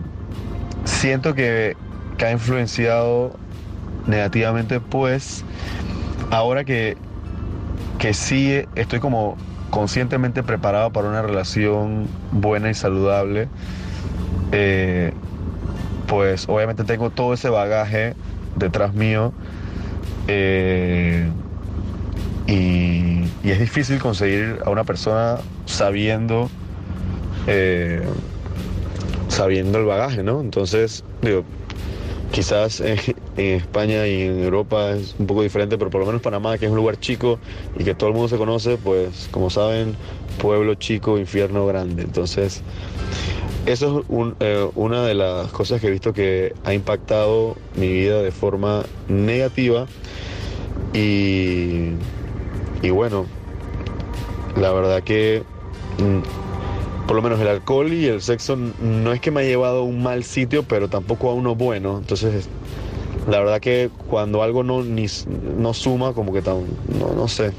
siento que, ha influenciado negativamente, pues ahora que, que sí estoy como conscientemente preparado para una relación buena y saludable, eh, pues obviamente tengo todo ese bagaje detrás mío eh, y, es difícil conseguir a una persona sabiendo eh, sabiendo el bagaje, ¿no? Entonces, digo, quizás en, España y en Europa es un poco diferente, pero por lo menos Panamá, que es un lugar chico y que todo el mundo se conoce, pues como saben, pueblo chico, infierno grande. Entonces, eso es eh, una de las cosas que he visto que ha impactado mi vida de forma negativa y, y bueno, la verdad que mm, por lo menos el alcohol y el sexo no es que me ha llevado a un mal sitio, pero tampoco a uno bueno. Entonces, la verdad que cuando algo no, ni, no suma, como que tan, no, no sé.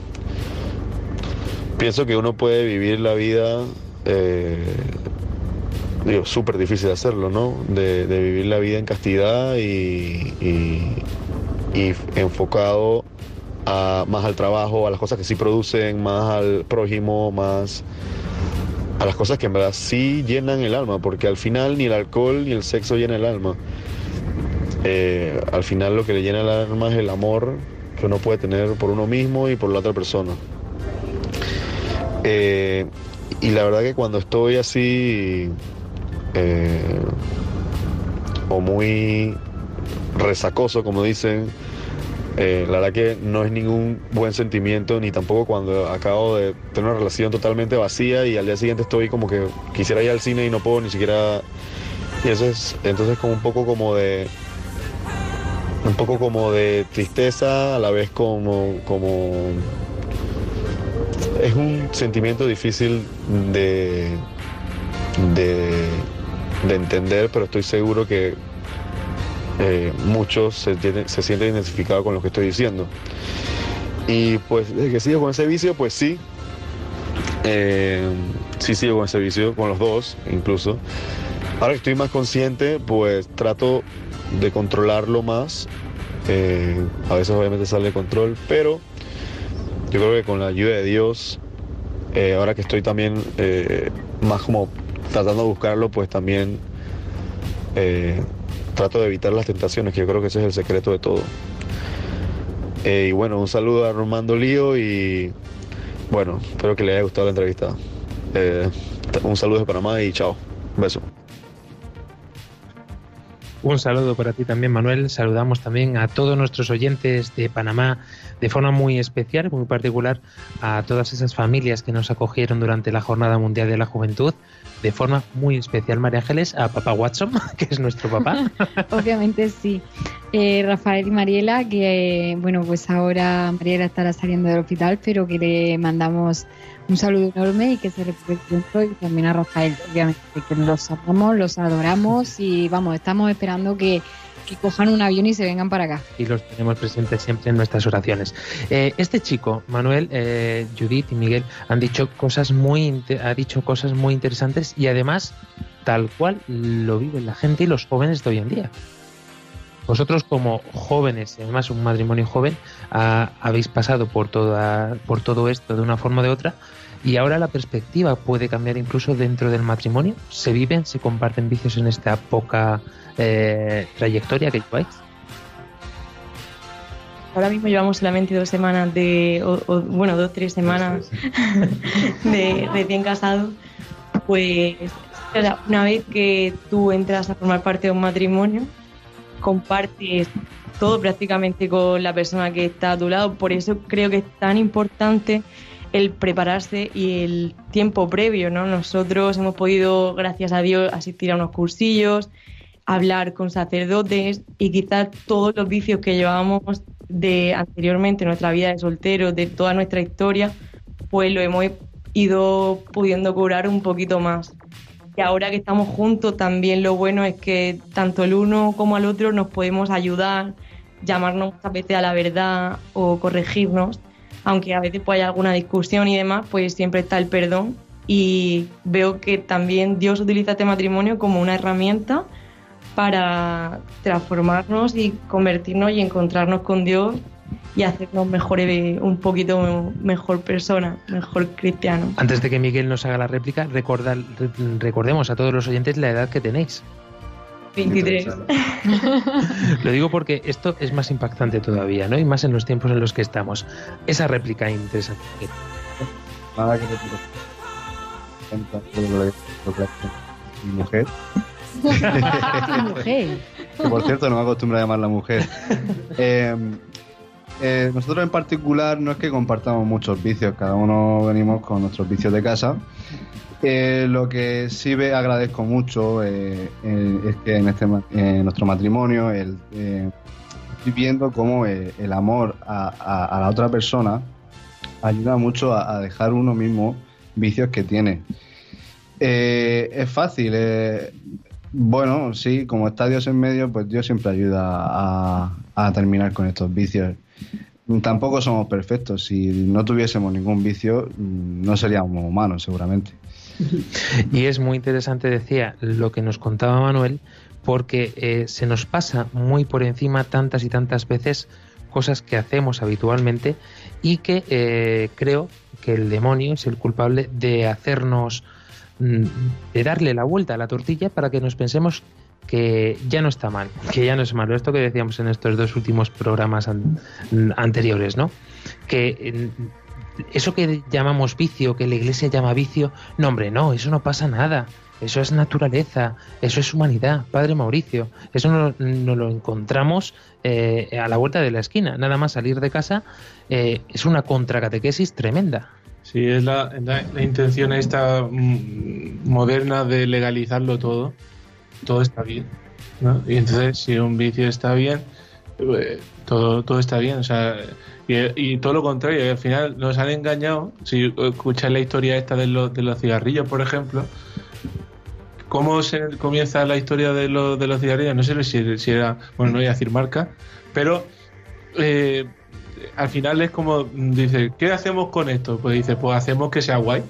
Pienso que uno puede vivir la vida, eh, digo, súper difícil de hacerlo, ¿no? De, de vivir la vida en castidad y, y- y enfocado a- más al trabajo, a las cosas que sí producen, más al prójimo, más a las cosas que en verdad sí llenan el alma, porque al final ni el alcohol ni el sexo llena el alma. Eh, al final lo que le llena el alma es el amor que uno puede tener por uno mismo y por la otra persona. Eh, y la verdad que cuando estoy así eh, o muy resacoso, como dicen, la verdad que no es ningún buen sentimiento, ni tampoco cuando acabo de tener una relación totalmente vacía y al día siguiente estoy como que quisiera ir al cine y no puedo ni siquiera... Y eso es entonces como un poco como de... Un poco como de tristeza, a la vez como... como es un sentimiento difícil de, de, de entender, pero estoy seguro que eh, muchos se, tienen- se sienten identificados con lo que estoy diciendo. Y pues desde que sigo con ese vicio, pues sí. Eh, sí sigo con ese vicio, con los dos incluso. Ahora que estoy más consciente, pues trato de controlarlo más. Eh, a veces obviamente sale de control, pero yo creo que con la ayuda de Dios, eh, ahora que estoy también eh, más como tratando de buscarlo, pues también trato de evitar las tentaciones, que yo creo que ese es el secreto de todo. Y bueno, un saludo a Romando Lío y bueno, espero que le haya gustado la entrevista. Un saludo de Panamá y chao. Un beso. Un saludo para ti también, Manuel. Saludamos también a todos nuestros oyentes de Panamá de forma muy especial, muy particular, a todas esas familias que nos acogieron durante la Jornada Mundial de la Juventud. De forma muy especial, María Ángeles, a papá Watson, que es nuestro papá. Obviamente sí. Eh, Rafael y Mariela, que bueno, pues ahora Mariela estará saliendo del hospital, pero que le mandamos un saludo enorme y que se recupere pronto. Y también a Rafael, obviamente, que los amamos, los adoramos y vamos, estamos esperando que, que cojan un avión y se vengan para acá. y los tenemos presentes siempre en nuestras oraciones. Eh, este chico, Manuel, eh, Judith y Miguel, han dicho cosas muy ha dicho cosas muy interesantes y además tal cual lo vive la gente y los jóvenes de hoy en día. Vosotros como jóvenes, y además un matrimonio joven, ah, habéis pasado por toda, por todo esto de una forma o de otra y ahora la perspectiva puede cambiar incluso dentro del matrimonio. ¿Se viven, se comparten vicios en esta poca eh, trayectoria que lleváis? Ahora mismo llevamos solamente dos semanas de, o- o, bueno, dos, tres semanas de recién casados. Pues una vez que tú entras a formar parte de un matrimonio, compartes todo prácticamente con la persona que está a tu lado. Por eso creo que es tan importante el prepararse y el tiempo previo, ¿no? Nosotros hemos podido, gracias a Dios, asistir a unos cursillos, hablar con sacerdotes y quizás todos los vicios que llevábamos de anteriormente en nuestra vida de solteros, de toda nuestra historia, pues lo hemos ido pudiendo curar un poquito más. Y ahora que estamos juntos, también lo bueno es que tanto el uno como el otro nos podemos ayudar, llamarnos muchas veces a la verdad o corregirnos, aunque a veces pues, haya alguna discusión y demás, pues siempre está el perdón. Y veo que también Dios utiliza este matrimonio como una herramienta para transformarnos y convertirnos y encontrarnos con Dios y hacernos mejores, un poquito mejor persona, mejor cristiano. Antes de que Miguel nos haga la réplica, recordar- re- recordemos a todos los oyentes la edad que tenéis. 23. Lo digo porque esto es más impactante todavía, ¿no? Y más en los tiempos en los que estamos. Esa réplica interesante. Nada que Mi mujer. Mujer. que por cierto no me acostumbro a llamarla mujer. Eh, eh, nosotros en particular no es que compartamos muchos vicios, cada uno venimos con nuestros vicios de casa. Eh, lo que sí ve, agradezco mucho eh, es que en, este, nuestro matrimonio estoy viendo cómo el amor a, la otra persona ayuda mucho a, dejar uno mismo vicios que tiene. Es fácil. bueno, sí, como está Dios en medio, pues Dios siempre ayuda a terminar con estos vicios. Tampoco somos perfectos. Si no tuviésemos ningún vicio, mm, no seríamos humanos, seguramente. Y es muy interesante, decía, lo que nos contaba Manuel, porque eh, se nos pasa muy por encima tantas y tantas veces cosas que hacemos habitualmente y que eh, creo que el demonio es el culpable de hacernos, mm, de darle la vuelta a la tortilla para que nos pensemos que ya no está mal, que ya no es malo. Esto que decíamos en estos dos últimos programas an- anteriores, ¿no? Que eso que llamamos vicio, que la iglesia llama vicio, no, hombre, no, eso no pasa nada. Eso es naturaleza, eso es humanidad, Padre Mauricio. Eso no, lo encontramos eh, a la vuelta de la esquina. Nada más salir de casa eh, es una contracatequesis tremenda. Sí, es la, la- la intención esta mm, moderna de legalizarlo todo. Todo está bien. ¿no? Y entonces, si un vicio está bien, eh, todo, todo está bien. O sea, y, todo lo contrario, al final nos han engañado. Si escucháis la historia esta de los, de los cigarrillos, por ejemplo, ¿cómo se comienza la historia de, los de los cigarrillos? No sé si, si era, bueno, no voy a decir marca, pero eh, al final es como, dice, ¿qué hacemos con esto? Pues dice, pues hacemos que sea guay.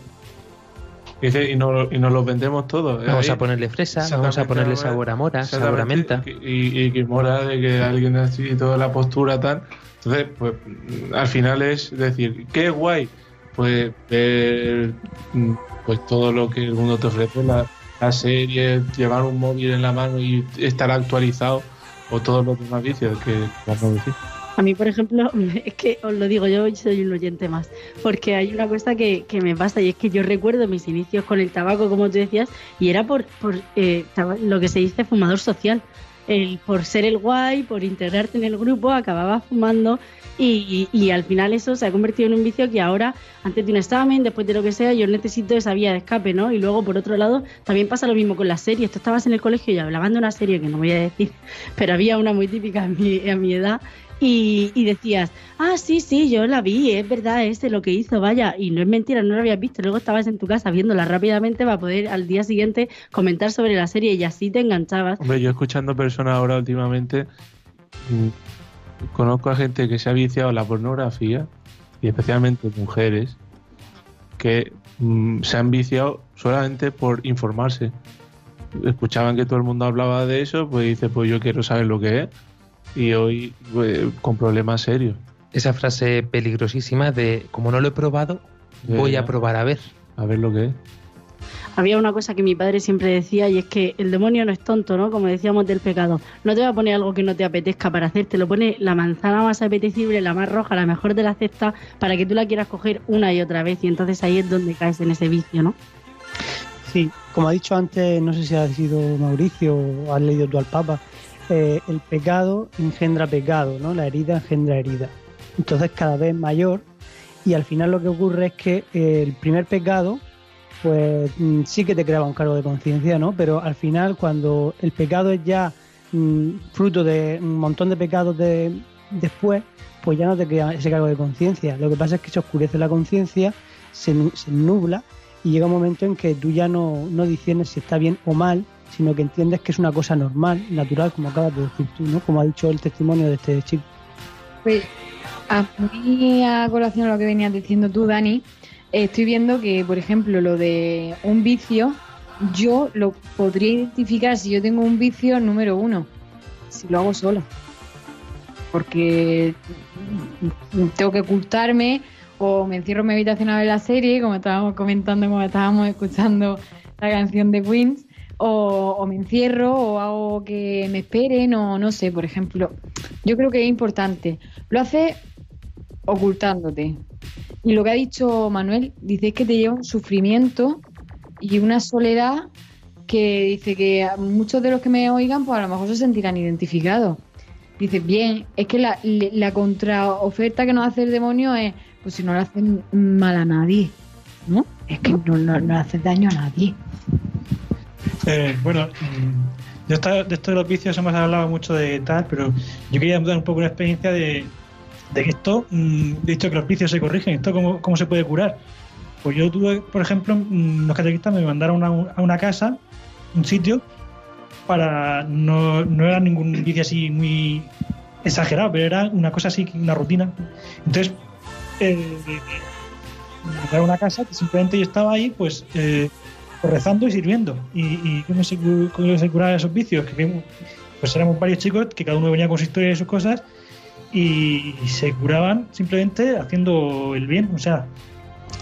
Y, no, y nos los vendemos todos. Vamos a ponerle fresa, vamos a ponerle sabor a mora, sabor a menta. Y, y que mora de que alguien así y toda la postura tal. Entonces, pues al final es decir, qué guay. Pues ver pues todo lo que el mundo te ofrece, la, la serie, llevar un móvil en la mano y estar actualizado, o todos los demás vicios que vamos a decir. A mí, por ejemplo, es que os lo digo, yo soy un oyente más, porque hay una cosa que, que me pasa y es que yo recuerdo mis inicios con el tabaco, como tú decías, y era por, por eh, lo que se dice fumador social. El, por ser el guay, por integrarte en el grupo, acababa fumando y, y- y al final eso se ha convertido en un vicio que ahora, antes de un examen, después de lo que sea, yo necesito esa vía de escape, ¿no? Y luego, por otro lado, también pasa lo mismo con las series. Tú estabas en el colegio y hablaban de una serie que no voy a decir, pero había una muy típica en mi, en mi edad y, y decías, ah, sí, sí, yo la vi, es verdad, ese lo que hizo, vaya, y no es mentira, no lo habías visto, luego estabas en tu casa viéndola rápidamente para poder al día siguiente comentar sobre la serie y así te enganchabas. Hombre, yo escuchando personas ahora últimamente, mm, conozco a gente que se ha viciado la pornografía, y especialmente mujeres, que mm, se han viciado solamente por informarse. Escuchaban que todo el mundo hablaba de eso, pues dice, pues yo quiero saber lo que es, y hoy pues, con problemas serios. Esa frase peligrosísima de como no lo he probado, voy a probar a ver. A ver lo que es. Había una cosa que mi padre siempre decía y es que el demonio no es tonto, ¿no? Como decíamos del pecado. No te va a poner algo que no te apetezca para hacer, te lo pone la manzana más apetecible, la más roja, la mejor de la cesta, para que tú la quieras coger una y otra vez y entonces ahí es donde caes en ese vicio, ¿no? Sí, como ha dicho antes, no sé si ha sido Mauricio o has leído tú al Papa, eh, el pecado engendra pecado, ¿no? La herida engendra herida. Entonces cada vez mayor y al final lo que ocurre es que eh, el primer pecado, pues mm, sí que te creaba un cargo de conciencia, ¿no? Pero al final cuando el pecado es ya mm, fruto de un montón de pecados de, después, pues ya no te crea ese cargo de conciencia. Lo que pasa es que se oscurece la conciencia, se, se nubla y llega un momento en que tú ya no, no discernes si está bien o mal, sino que entiendes que es una cosa normal, natural, como acabas de decir tú, ¿no? Como ha dicho el testimonio de este chico. Pues a mí, a colación a lo que venías diciendo tú, Dani, estoy viendo que, por ejemplo, lo de un vicio, yo lo podría identificar si yo tengo un vicio número uno, si lo hago sola. Porque tengo que ocultarme o me encierro en mi habitación a ver la serie, como estábamos comentando, como estábamos escuchando la canción de Queens, o, o me encierro o hago que me esperen o no sé, por ejemplo. Yo creo que es importante. Lo hace ocultándote. Y lo que ha dicho Manuel, dice que te lleva un sufrimiento y una soledad que dice que muchos de los que me oigan, pues a lo mejor se sentirán identificados. Dice, bien, es que la, la contraoferta que nos hace el demonio es, pues si no le hacen mal a nadie, ¿no? Es que no, no, no le haces daño a nadie. Eh, bueno, mm, de, esto de los vicios hemos hablado mucho de tal, pero yo quería dar un poco una experiencia de, que esto, mm, de hecho que los vicios se corrigen, esto cómo, se puede curar. Pues yo tuve, por ejemplo, mm, los catequistas me mandaron a, un- a una casa, un sitio, para. No, era ningún vicio así muy exagerado, pero era una cosa así, una rutina. Entonces, eh, me mandaron a una casa que simplemente yo estaba ahí, pues. eh, pues rezando y sirviendo. ¿Y, cómo, se, cómo se curaban esos vicios? Que, pues éramos varios chicos que cada uno venía con su historia y sus cosas y se curaban simplemente haciendo el bien, o sea,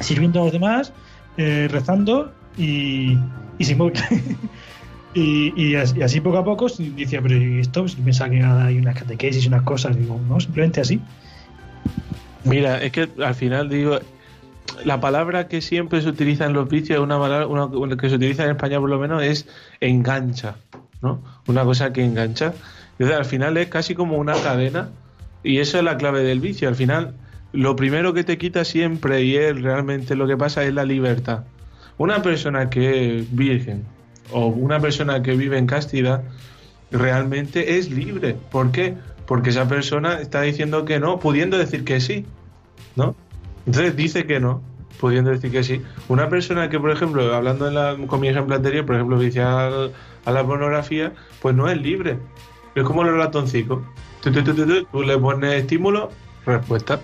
sirviendo a los demás, eh, rezando y, y sin móvil. y, así, y así poco a poco decía, pero ¿y esto? Si pensaba que hay unas catequesis y unas cosas, digo, no, simplemente así. Mira, es que al final digo, la palabra que siempre se utiliza en los vicios, una palabra una- que se utiliza en España por lo menos, es engancha, ¿no? Una cosa que engancha. Entonces, al final es casi como una cadena y eso es la clave del vicio. Al final, lo primero que te quita siempre y es realmente lo que pasa es la libertad. Una persona que es virgen o una persona que vive en castidad realmente es libre. ¿Por qué? Porque esa persona está diciendo que no, pudiendo decir que sí, ¿no? Entonces dice que no, pudiendo decir que sí. Una persona que, por ejemplo, hablando con mi ejemplo anterior, por ejemplo, viciada a la pornografía, pues no es libre. Es como los ratoncicos. Tú, le pones estímulo, respuesta.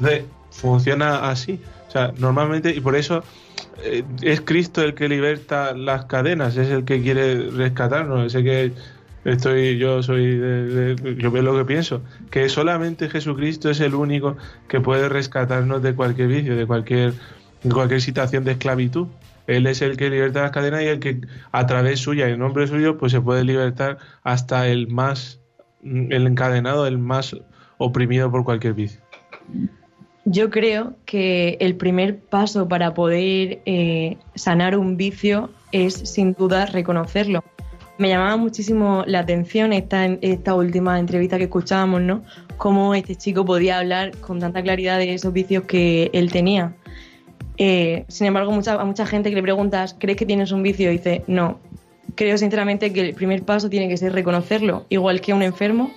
Entonces, funciona así. O sea, normalmente, y por eso eh, es Cristo el que liberta las cadenas, es el que quiere rescatarnos, ese que estoy, yo soy, de- yo veo lo que pienso, que solamente Jesucristo es el único que puede rescatarnos de cualquier vicio, de cualquier, de cualquier situación de esclavitud. Él es el que liberta las cadenas y el que a través suya en nombre suyo pues se puede libertar hasta el más, el encadenado, el más oprimido por cualquier vicio. Yo creo que el primer paso para poder eh, sanar un vicio es sin duda reconocerlo. Me llamaba muchísimo la atención esta, esta última entrevista que escuchábamos, ¿no? Cómo este chico podía hablar con tanta claridad de esos vicios que él tenía. Eh, sin embargo, mucha, a mucha gente que le preguntas, ¿crees que tienes un vicio? Y dice, no. Creo sinceramente que el primer paso tiene que ser reconocerlo. Igual que un enfermo,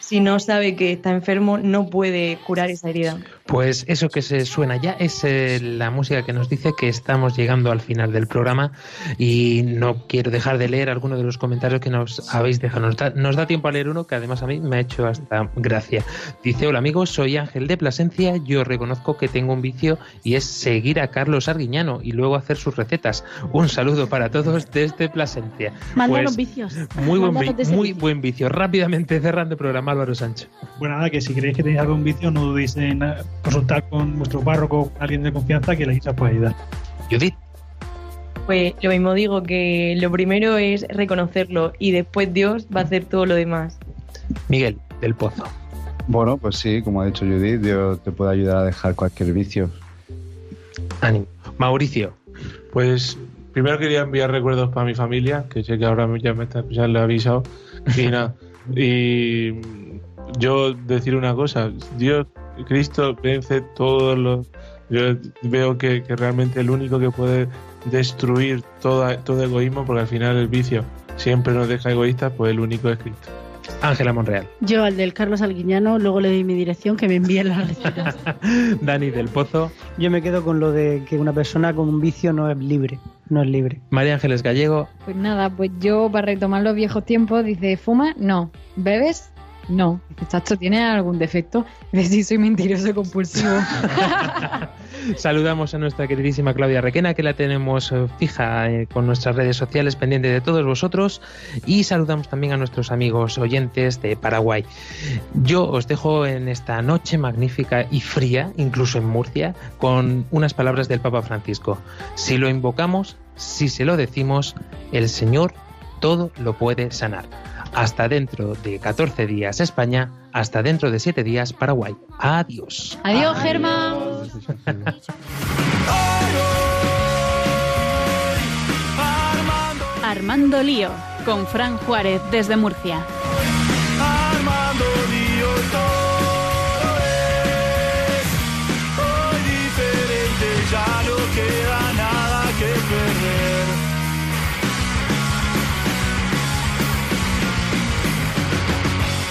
si no sabe que está enfermo, no puede curar esa herida. Pues eso que se suena ya es eh, la música que nos dice que estamos llegando al final del programa y no quiero dejar de leer algunos de los comentarios que nos habéis dejado. Nos da, nos da tiempo a leer uno que además a mí me ha hecho hasta gracia. Dice, hola amigos, soy Ángel de Plasencia, yo reconozco que tengo un vicio y es seguir a Carlos Arguiñano y luego hacer sus recetas. Un saludo para todos desde Plasencia. Pues, vicios. muy buen, Mándanos de vi- ese muy vicio. buen vicio. Rápidamente cerrando el programa Álvaro Sánchez. Pues nada, que si creéis que tenéis algún vicio, no dudéis en consultar con vuestro párroco o alguien de confianza que le os pueda ayudar. Judith. Pues lo mismo digo, que lo primero es reconocerlo y después Dios va a hacer todo lo demás. Miguel, del Pozo. Bueno, pues sí, como ha dicho Judith, Dios te puede ayudar a dejar cualquier vicio. Ánimo. Mauricio. Pues primero quería enviar recuerdos para mi familia, que sé que ahora ya me está, ya le he avisado. Y nada. Y yo decir una cosa, Dios, Cristo vence todos los. Yo veo que, que realmente el único que puede destruir toda, todo egoísmo, porque al final el vicio siempre nos deja egoístas, pues el único es Cristo. Ángela Monreal. Yo al del Carlos Alguiñano, luego le doy mi dirección que me envíe las recetas. Dani del Pozo. Yo me quedo con lo de que una persona con un vicio no es libre. No es libre. María Ángeles Gallego. Pues nada, pues yo para retomar los viejos tiempos, dice, ¿fuma? No. ¿Bebes? No. Chacho, ¿tienes algún defecto? Dice, sí, soy mentiroso compulsivo. Saludamos a nuestra queridísima Claudia Requena, que la tenemos eh, fija eh, con nuestras redes sociales, pendiente de todos vosotros. Y saludamos también a nuestros amigos oyentes de Paraguay. Yo os dejo en esta noche magnífica y fría, incluso en Murcia, con unas palabras del Papa Francisco. Si lo invocamos, si se lo decimos, el Señor todo lo puede sanar. Hasta dentro de 14 días España, hasta dentro de 7 días Paraguay. Adiós. Adiós, Germán. Armando Lío, con Fran Juárez desde Murcia. Armando lío todo es hoy diferente, ya no queda